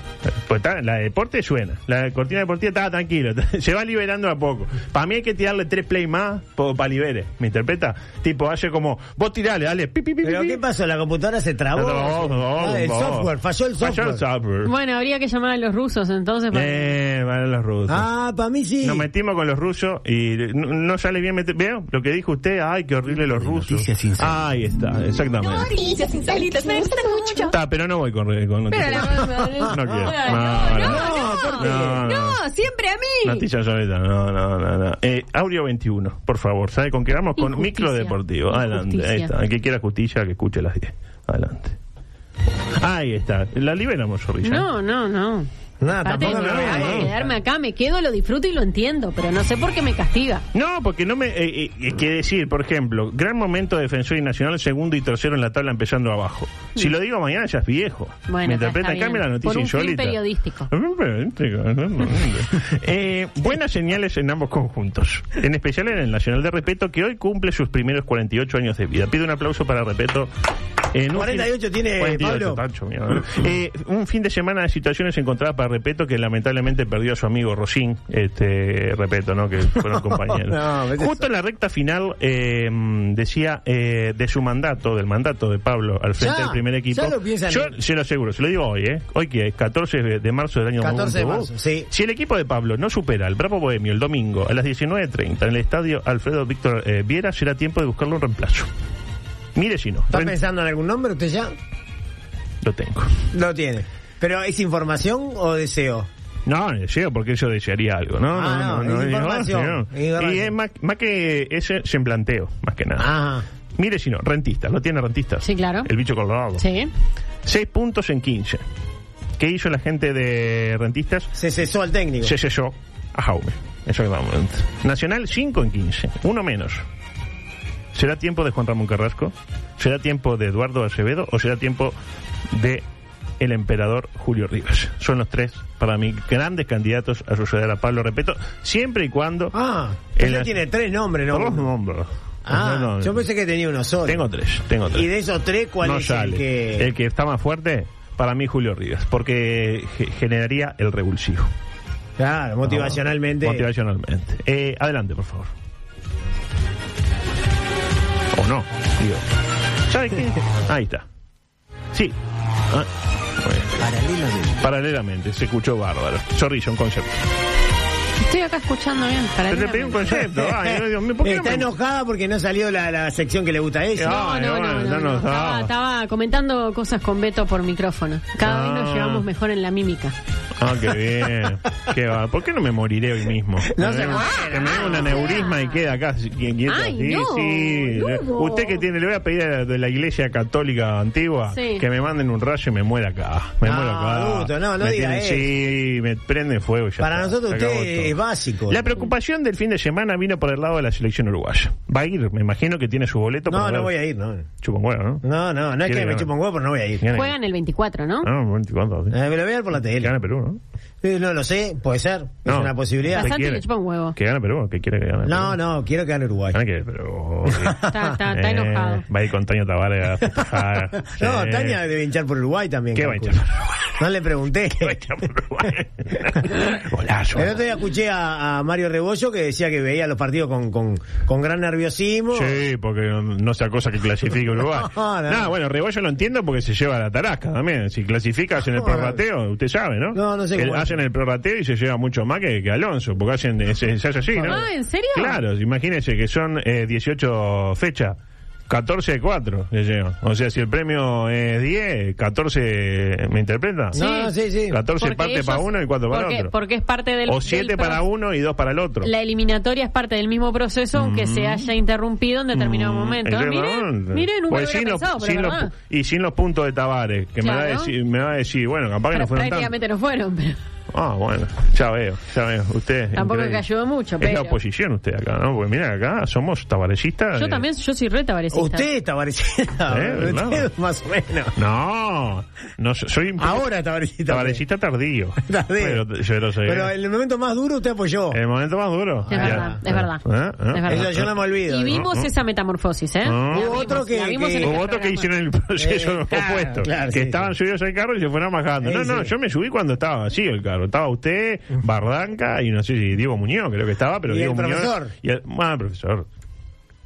Pues está, la de deporte suena. La cortina deportiva estaba tranquilo. Se va liberando a poco. Para mí hay que tirarle tres play más para libere. ¿Me interpreta? Tipo, hace como, vos tirale, dale. pi, pi, pi, ¿Pero pi, qué pi. pasó? ¿La computadora se trabó? No, no, Ah, el no. software, falló el software. Falló el software. Bueno, habría que llamar a los rusos entonces. para- Eh, van los rusos. Ah, para mí sí. Nos metimos con los rusos y no, no sale bien meter. ¿Veo? Lo que dijo usted, ay, qué horrible los rusos. Noticias insólitas. Ahí está, exactamente. Noticias insólitas, me gustan mucho. Está, pero no voy con, con noticias. Pero la- No. No, No, no, no. no, No, no. no, siempre a mí. Noticias insólitas, no, no, no. no. Eh, Audio 21, por favor, ¿sabe con qué vamos? Con Injusticia. micro deportivo. Adelante, ahí está. El que quiera justicia, que escuche las 10. Adelante. Ahí está. La liberamos, Zorrilla. No, no, no. Nada, Aparte, tampoco me me voy. quedarme acá, me quedo, lo disfruto y lo entiendo, pero no sé por qué me castiga. No, porque no me. Eh, eh, eh, que decir, por ejemplo, gran momento de Defensor y Nacional, segundo y tercero en la tabla empezando abajo. Si lo digo mañana ya es viejo. Bueno, ¿Me interpreta? Cambio, la noticia Por un periodístico. Eh, buenas señales en ambos conjuntos. En especial en el Nacional de Repeto, que hoy cumple sus primeros 48 años de vida. Pido un aplauso para Repeto. En un 48 tiene, 48, Pablo. tacho. Eh, un fin de semana de situaciones encontradas para Repeto que lamentablemente perdió a su amigo Rosín, este Repeto, ¿no? Que fueron compañeros. No, vete Justo en la recta final eh, decía eh, de su mandato, del mandato de Pablo al frente Ya, del primer equipo. lo Yo en- se lo aseguro, se lo digo hoy, ¿eh? Hoy que es 14 de marzo del año 14 de marzo, sí. Si el equipo de Pablo no supera al Bravo Bohemio el domingo a las 19.30 en el estadio Alfredo Víctor eh, Viera, será tiempo de buscarle un reemplazo. Mire si no. ¿Está pensando en algún nombre usted ya? Lo tengo. Lo tiene. ¿Pero es información o deseo? No, deseo porque yo desearía algo, ¿no? Ah, no, es información, no. es información. Y es más, más que ese se planteo, más que nada. Ajá. Mire si no, rentistas, ¿lo tiene rentistas? Sí, claro. El bicho colorado. Sí. 6 puntos en 15. ¿Qué hizo la gente de rentistas? Se cesó al técnico. Se cesó a Jaume. Eso que vamos. Nacional 5 en 15. Uno menos. ¿Será tiempo de Juan Ramón Carrasco? ¿Será tiempo de Eduardo Acevedo? ¿O será tiempo de el emperador Julio Rivas? Son los tres, para mí, grandes candidatos a suceder a Pablo Repeto, siempre y cuando... Ah, la- tiene tres nombres, ¿no? Dos nombres. Ah, No, no, yo pensé que tenía uno solo. Tengo tres, tengo tres. Y de esos tres, ¿cuál no es sale. el que...? El que está más fuerte, para mí, Julio Rivas, porque ge- generaría el revulsivo. Claro, motivacionalmente. Motivacionalmente. Eh, adelante, por favor. O no, digo. ¿Sabe qué? Ahí está. Sí. Ah. Paralelamente. Paralelamente, se escuchó bárbaro. Zorrillo, un concepto. Estoy acá escuchando bien. Para Pero le pedí un concepto. Ay, Dios mío, ¿por qué no Está me- enojada porque no salió la, la sección que le gusta a ella. No, no, bueno, no, ya no, no no. estaba. Estaba, estaba comentando cosas con Beto por micrófono. Cada vez nos Ah. llevamos mejor en la mímica. Ah, qué bien. Qué va. ¿Por qué no me moriré hoy mismo? No Que se me- muera. Que me dé un aneurisma y queda acá si- quieto. Ay, sí, no, sí. Lugo. Usted que tiene, le voy a pedir a la- de la iglesia católica antigua Sí. que me manden un rayo y me muera acá. Me No, muero acá. adulto, no, no Me diga tiene- eso. Sí, me prende fuego y ya Para está. nosotros Se acabó usted todo. Es básico. La preocupación del fin de semana vino por el lado de la selección uruguaya. Va a ir, me imagino que tiene su boleto. No, no ver. voy a ir, no. Chupa un huevo, ¿no? No, no, no es ¿Quiere que me ganar? chupa un huevo, pero no voy a ir. Gana- Juegan el 24, ¿no? Ah, 24, sí. Eh, me lo voy a ver por la tele. gane Perú, ¿no? No lo sé, puede ser. Es No. una posibilidad. Un huevo. Que gane Perú, que quiere que gane No, Perú? no, quiero que gane Uruguay. Gana que Perú. Está, está, está Eh, enojado. Va a ir con Taño Tavares a. No. Tania debe hinchar por Uruguay también. ¿Qué va a hinchar? No le pregunté. ¿Qué va a hinchar por Uruguay? El otro día escuché a, a Mario Rebollo que decía que veía los partidos con, con, con gran nerviosismo. Sí, porque no, no sea cosa que clasifique Uruguay. No, no. No, bueno, Rebollo lo entiendo porque se lleva la tarasca también. Si clasificas en el No, prorrateo, usted sabe, ¿no? No, no sé Que cómo. Hacen el prorrateo y se lleva mucho más que, que Alonso, porque hacen, se, se hace así, ¿no? Ah, ¿en serio? Claro, imagínense que son eh, 18 fechas. 14 de 4 le llevan. O sea, si el premio es 10, 14 me interpreta. Sí. No, sí, sí. 14 Porque parte ellos- para uno y 4 para porque, otro. porque es parte del. o del 7 pro- para uno y 2 para el otro. La eliminatoria es parte del mismo proceso, aunque se haya interrumpido en determinado momento. Es Ah, miren, miren, nunca Pues sin los- pensado, pero sin los y sin los puntos de Tavares, que me, va a Claro. decir, me va a decir, bueno, capaz que no fueron. Prácticamente no fueron, pero Ah, bueno, ya veo, ya veo. Usted. tampoco es increíble. ayudó mucho. Es la oposición usted acá, ¿no? Porque mira, acá somos tavaresistas. yo de- también, yo soy re tabarecista. Usted está parecida. Eh. Usted más o menos. No, no so- soy Ahora está parecida. Tavaresista tardío. Tardío. Pero, yo lo sé. Pero en el momento más duro usted apoyó. El momento más duro. Es verdad, es verdad. ¿Eh? ¿Eh? Es verdad. Eso yo no me olvido. Y vimos ¿no? esa metamorfosis, ¿eh? Hubo vimos, otro que- en Hubo otros que hicieron el proceso Eh, claro, opuesto. claro, que sí, estaban sí. subidos al carro y se fueron bajando. no, no, yo me subí cuando estaba vacío el carro. Estaba usted, Bardanca y no sé si Diego Muñoz, creo que estaba, pero ¿Y Diego el Muñoz. profesor? Y el, el profesor.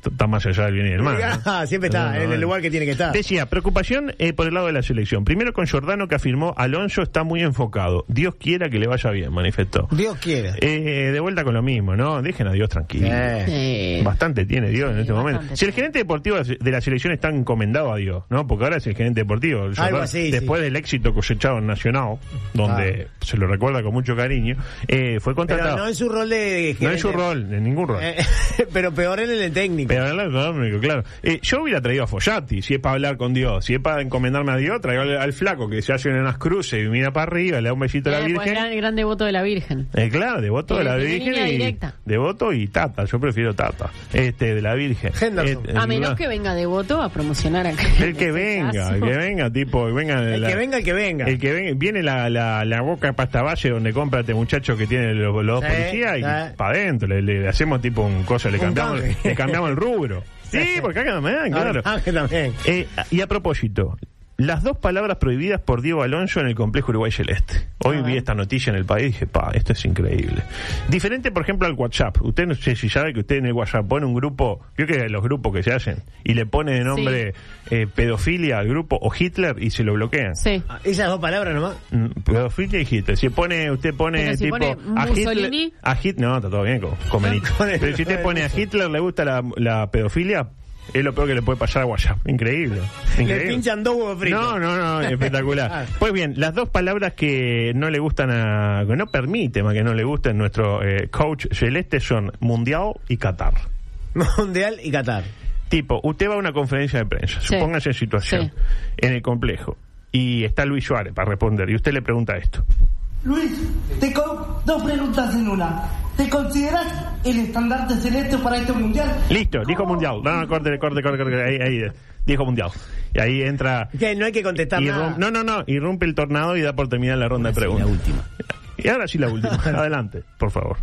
Está más allá del bien y del mal. ¿no? Ah, siempre está No, no, en el lugar que tiene que estar. Decía, preocupación eh, por el lado de la selección. Primero con Giordano que afirmó, Alonso está muy enfocado. Dios quiera que le vaya bien, manifestó. Dios quiera. Eh, de vuelta con lo mismo, ¿no? Dejen a Dios tranquilo. Eh. Sí. Bastante tiene Dios en este momento. Si el gerente deportivo de la selección está encomendado a Dios, ¿no? Porque ahora es el gerente deportivo. El así, después del éxito cosechado en Nacional, donde se lo recuerda con mucho cariño, eh, fue Pero contratado. no en su rol de No en su gerente. rol, en ningún rol. Eh, pero peor en el técnico. El económico, claro. Eh, yo hubiera traído a Follati, si es para hablar con Dios, si es para encomendarme a Dios, traigo al, al flaco que se hace en unas cruces y mira para arriba, le da un besito a la Eh, pues, Virgen. gran, gran devoto de la Virgen. Eh, claro, devoto de la de Virgen y directa. devoto y Tata, yo prefiero Tata, este de la Virgen. Henderson. Eh, A menos no. que venga devoto a promocionar acá. el que venga, el que venga, tipo, venga de El la- que venga, el que venga. el que venga, viene la, la, la boca de pasta valle donde compra este muchacho que tiene los, los Sí, policías y sí. para adentro, le, le hacemos tipo un cosa, le Un cambiamos, le cambiamos el rubro. Sí, porque acá también, claro. Ah, que también. Eh, y a propósito, las dos palabras prohibidas por Diego Alonso en el complejo Uruguay Celeste. Hoy vi esta noticia en el país y dije, pa, esto es increíble. Diferente, por ejemplo, al WhatsApp. Usted no sé si sabe que usted en el WhatsApp pone un grupo, creo que los grupos que se hacen, y le pone de nombre eh, pedofilia al grupo o Hitler y se lo bloquean. Sí. Ah, Esas dos palabras nomás. Mm, Pedofilia y Hitler. Si pone, usted pone Pero si tipo pone a Mussolini. Hitler, a Hitler, no, está todo bien con, Pero si usted pone a Hitler le gusta la, la pedofilia, es lo peor que le puede pasar a WhatsApp. Increíble. Le Increíble. pinchan dos huevos fritos. No, no, no, espectacular. Pues bien, las dos palabras que no le gustan a, que no permite más que no le gusten nuestro eh, coach celeste son mundial y Qatar. Mundial y Qatar. Tipo, usted va a una conferencia de prensa, Sí. supóngase en situación, Sí. en el complejo, y está Luis Suárez para responder, y usted le pregunta esto. Luis, te con... dos preguntas en una. ¿Te consideras el estandarte celeste para este mundial? Listo, dijo mundial. No, no, corte, corte, corte, corte, ahí, ahí, dijo mundial. Y ahí entra... Que no hay que contestar nada. no, no, no, irrumpe el tornado y da por terminar la ronda de preguntas. La última. Y ahora sí la última. Adelante, por favor.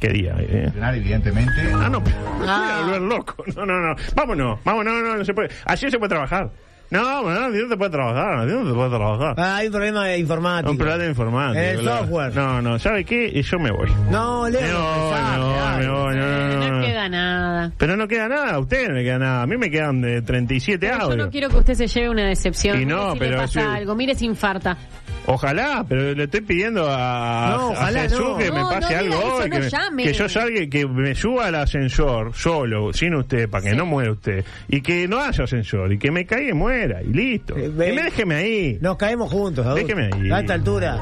¿Qué día? Eh? evidentemente. Ah, no, pero me voy a volver loco. No, no, no. Vámonos, vámonos, no, no, no se puede. Así se puede trabajar. No, no, así no se puede trabajar, no se puede trabajar. Ah, hay un problema informático. Un problema informático. El claro. software. No, no, ¿sabe qué? Yo me voy. No, Leo. Me voy, me voy, me voy, no, no, no, No no. queda nada. Pero no queda nada, a usted no le queda nada. A mí me quedan de 37 Pero yo audios. no quiero que usted se lleve una decepción. Y no, Mire si pero le pasa sí. algo. Mire si infarta. Ojalá, pero le estoy pidiendo a, No, ojalá que me No, pase no algo hoy. no que, me- que yo salga que me suba al ascensor solo, sin usted, para que no muera usted. Y que no haya ascensor, y que me caiga y muera, y listo. Eh, y ve- me déjeme ahí. Nos caemos juntos, adulto. Déjeme ahí. A esta altura.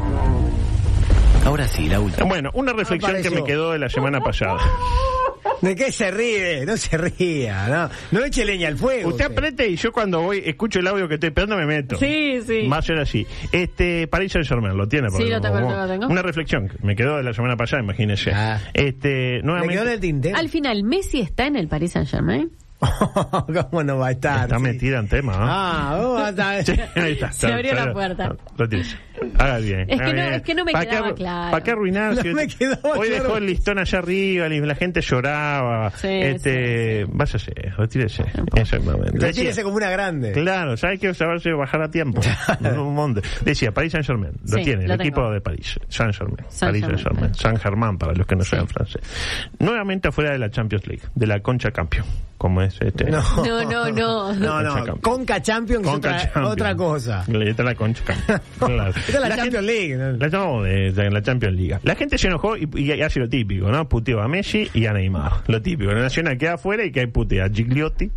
Ahora sí, la última. Bueno, una reflexión que me quedó de la semana pasada. ¿De qué se ríe? No se ría, no. No eche leña al fuego. Usted apriete y yo cuando voy, escucho el audio que estoy esperando, me meto. Sí, sí. Va a ser así. Este, Paris Saint Germain, lo tiene. Sí, porque lo tengo, lo tengo. Una reflexión que me quedó de la semana pasada, imagínese. Ah. Este, Me nuevamente. quedó en el tinte. Al final, ¿Messi está en el Paris Saint Germain? ¿Cómo no va a estar? Está Sí. metida en tema, ¿ah? Ah, vos vas a Sí, ahí está. Se abrió la puerta. Retírese. Haga bien. Es que no- bien. es que no me ¿Para quedaba claro. ¿Para qué arruinar? No si- me quedaba Hoy claro. dejó el listón allá arriba, y la gente lloraba. Sí, este, Váyase, retírese. Exactamente. Retírese Decía- como una grande. Claro, ¿sabes que saberse bajar a tiempo? un monte. Decía, París Saint Germain, lo Sí, tiene, lo el equipo de París, Saint Germain, Saint París Saint Germain. Germain, Saint Germain para los que no saben francés. Nuevamente afuera de la Champions League, de la Concha Campeón, como es este. No, No, no, no. No, no. Champions. Conca Champions Conca otra, Champions. otra cosa. Le- Esta es la. Claro. Esta es la, La Champions gente- League. La no, de, de la Champions League. La gente se enojó y, y hace lo típico, ¿no? Puteó a Messi y a Neymar. Lo típico. La Nacional queda afuera y que hay putea a Gigliotti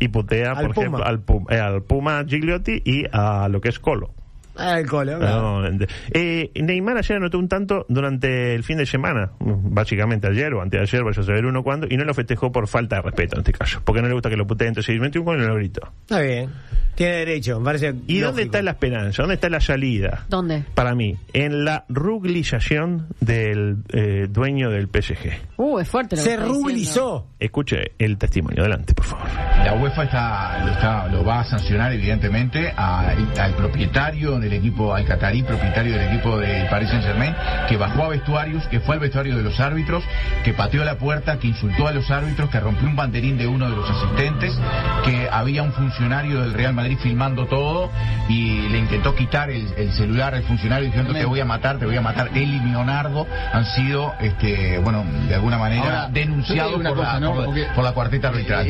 y putea, Al por Puma. ejemplo, al, Pu- eh, al Puma Gigliotti y a lo que es Colo. Ah, el cole, claro. Nuevamente. Eh, Neymar ayer anotó un tanto durante el fin de semana, básicamente ayer o anteayer, vaya a saber uno cuándo, y no lo festejó por falta de respeto en este caso, porque no le gusta que lo puteen, entonces metió un gol y no lo gritó. Está bien. Tiene derecho, me parece. ¿Y dónde está la esperanza? ¿Dónde está la salida? ¿Dónde? Para mí, en la ruglización del eh, dueño del PSG. Uh, es fuerte lo que Se ruglizó. Escuche el testimonio, adelante, por favor. La UEFA está, lo, está- lo va a sancionar evidentemente a- al propietario del equipo, al catarí propietario del equipo del Paris Saint Germain, que bajó a vestuarios, que fue al vestuario de los árbitros, que pateó la puerta, que insultó a los árbitros, que rompió un banderín de uno de los asistentes, que había un funcionario del Real Madrid filmando todo y le intentó quitar el, el celular al funcionario diciendo te voy a matar, te voy a matar. Él y Leonardo han sido, este, bueno, de alguna manera Ahora, denunciados por, cosa, la, ¿no? por la- por la cuarteta arbitral.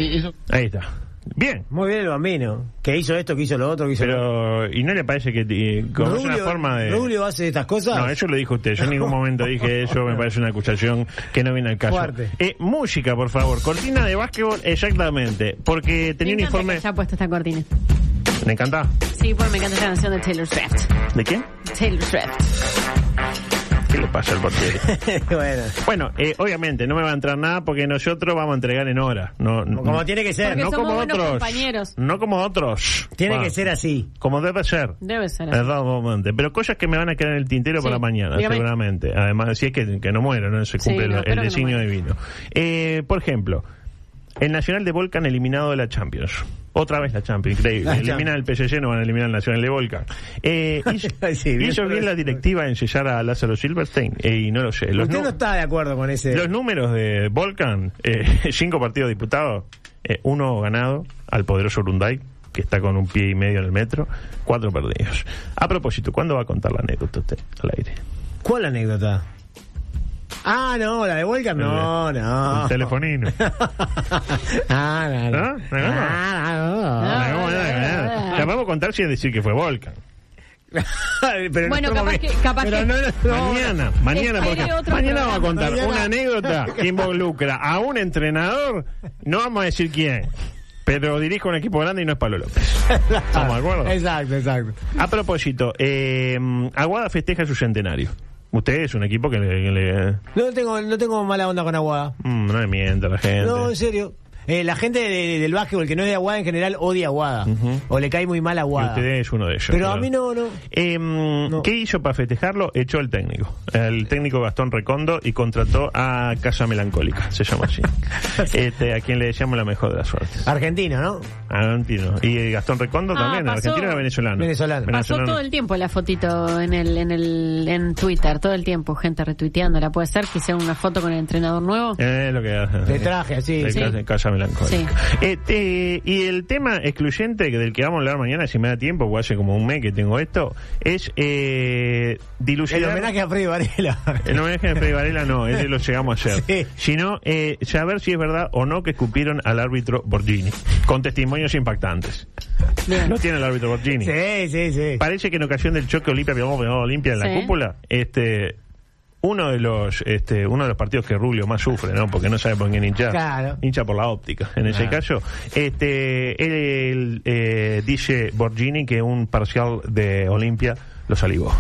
Ahí está. Bien. Muy bien el bambino. Que hizo esto, que hizo lo otro, que hizo lo Pero, ¿y no le parece que eh, como es una forma de... Rubio hace estas cosas. No, eso lo dijo usted. Yo en ningún momento dije eso. Me parece una acusación que no viene al caso. Fuerte. Eh, música, por favor. Cortina de básquetbol, exactamente. Porque tenía un informe... que haya puesto esta cortina. ¿Me encanta? Sí, porque me encanta esta canción de Taylor Swift. ¿De quién? Taylor Swift. ¿Qué le pasa al portero? bueno. Bueno, eh, obviamente no me va a entrar nada porque nosotros vamos a entregar en hora. No, no- Como tiene que ser. Porque no somos como otros. compañeros. No como otros. Tiene que ser así. Como debe ser. Debe ser así. Exactamente. Pero cosas que me van a quedar en el tintero Sí, para mañana, dígame. seguramente. Además, si es que, que no muero, no se Sí, cumple no, el- el no designio divino. Eh, por ejemplo, el Nacional de Volcan eliminado de la Champions. Otra vez la Champions, increíble. La Eliminan el PSG, no van a eliminar el Nacional de Volcan. Eh, hizo, Sí, hizo bien la directiva en sellar a Lázaro Silverstein. eh, y no lo sé. Los, Usted no está de acuerdo con ese. los números de Volcan, eh, cinco partidos diputados, eh, uno ganado al poderoso Urunday, que está con un pie y medio en el metro, cuatro perdidos. A propósito, ¿cuándo va a contar la anécdota usted al aire? ¿Cuál anécdota? Ah, no, la de Volcan, no, no. El telefonino. Ah, no, no. ¿No? ¿No? Ah, no. La vamos a contar sin decir que fue Volcan. Pero Bueno, no, capaz que- capaz pero que- no, no, Mañana, mañana, porque mañana vamos a contar Mañana. una anécdota que involucra a un entrenador, no vamos a decir quién, pero dirige un equipo grande y no es Pablo López. ¿Estamos de acuerdo? Exacto, exacto. A propósito, eh, Aguada festeja su centenario. Usted es un equipo que le... que le- No tengo, no tengo mala onda con Aguada. Mm, no le mienta la gente. No, en serio. Eh, la gente de- del básquetbol que no es de Aguada en general odia Aguada. O le cae muy mal Y Aguada. usted es uno de ellos. Pero a mí no, no. Eh, ¿Qué hizo para festejarlo? Echó al técnico, el técnico Gastón Recondo, y contrató a Casa Melancólica, se llama así. este, a quien le deseamos la mejor de las suertes. Argentino, ¿no? Argentino. Y Gastón Recondo Ah, también, pasó- argentino era venezolano. Venezolano. Pasó todo el tiempo la fotito en el, en el, en Twitter, todo el tiempo, gente retuiteándola. Puede ser que sea una foto con el entrenador nuevo. Es lo que hace. De traje, así. De sí. casa, casa melancólica. Sí. Este, y el tema excluyente que del que vamos a hablar mañana, si me da tiempo, porque hace como un mes que tengo esto, es eh, El dilucidar... homenaje a Freddy Varela. El homenaje de Freddy Varela no, ese lo llegamos a hacer. Sí. Sino eh, saber si es verdad o no que escupieron al árbitro Borgini, con testimonios impactantes. Bien. ¿No tiene el árbitro Borgini? Sí, sí, sí. Parece que en ocasión del choque Olimpia, Piedmont, Piedmont, Olimpia en la Sí. cúpula, este uno de los este uno de los partidos que Rubio más sufre, ¿no? Porque no sabe por quién hinchar. Claro. Hincha por la óptica. En ese caso, este él eh, dice Borgini que un parcial de Olimpia lo salivó.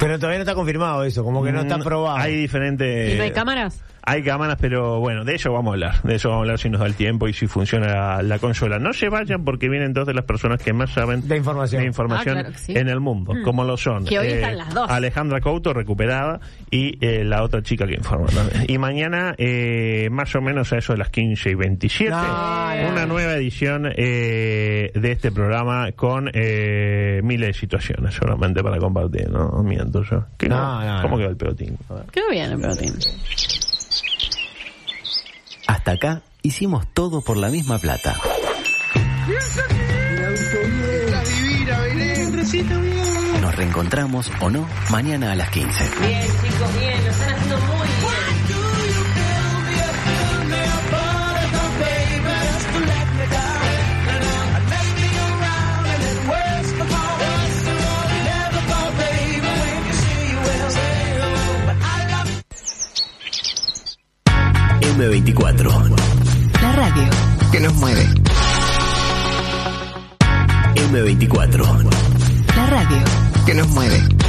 Pero todavía no está confirmado eso, como que no está Mm, probado. Hay diferentes ¿Y no hay cámaras? Hay cámaras, pero bueno, de eso vamos a hablar. De eso vamos a hablar si nos da el tiempo y si funciona la, la consola. No se vayan porque vienen dos de las personas que más saben De información. de información Ah, claro que sí. en el mundo, Mm. como lo son. Que hoy están las dos. Alejandra Couto, recuperada, y eh, la otra chica que informa. también. Y mañana, eh, más o menos a eso de las 15 y 27, No, no. una nueva edición eh, de este programa con eh, miles de situaciones, solamente para compartir. No miento yo. ¿Qué- No, no, ¿Cómo no. quedó el pelotín? Quedó bien el pelotín. Hasta acá hicimos todo por la misma plata. Nos reencontramos o no mañana a las 15. Bien, chicos, bien, lo están haciendo M24. La radio que nos mueve. M24. La radio que nos mueve.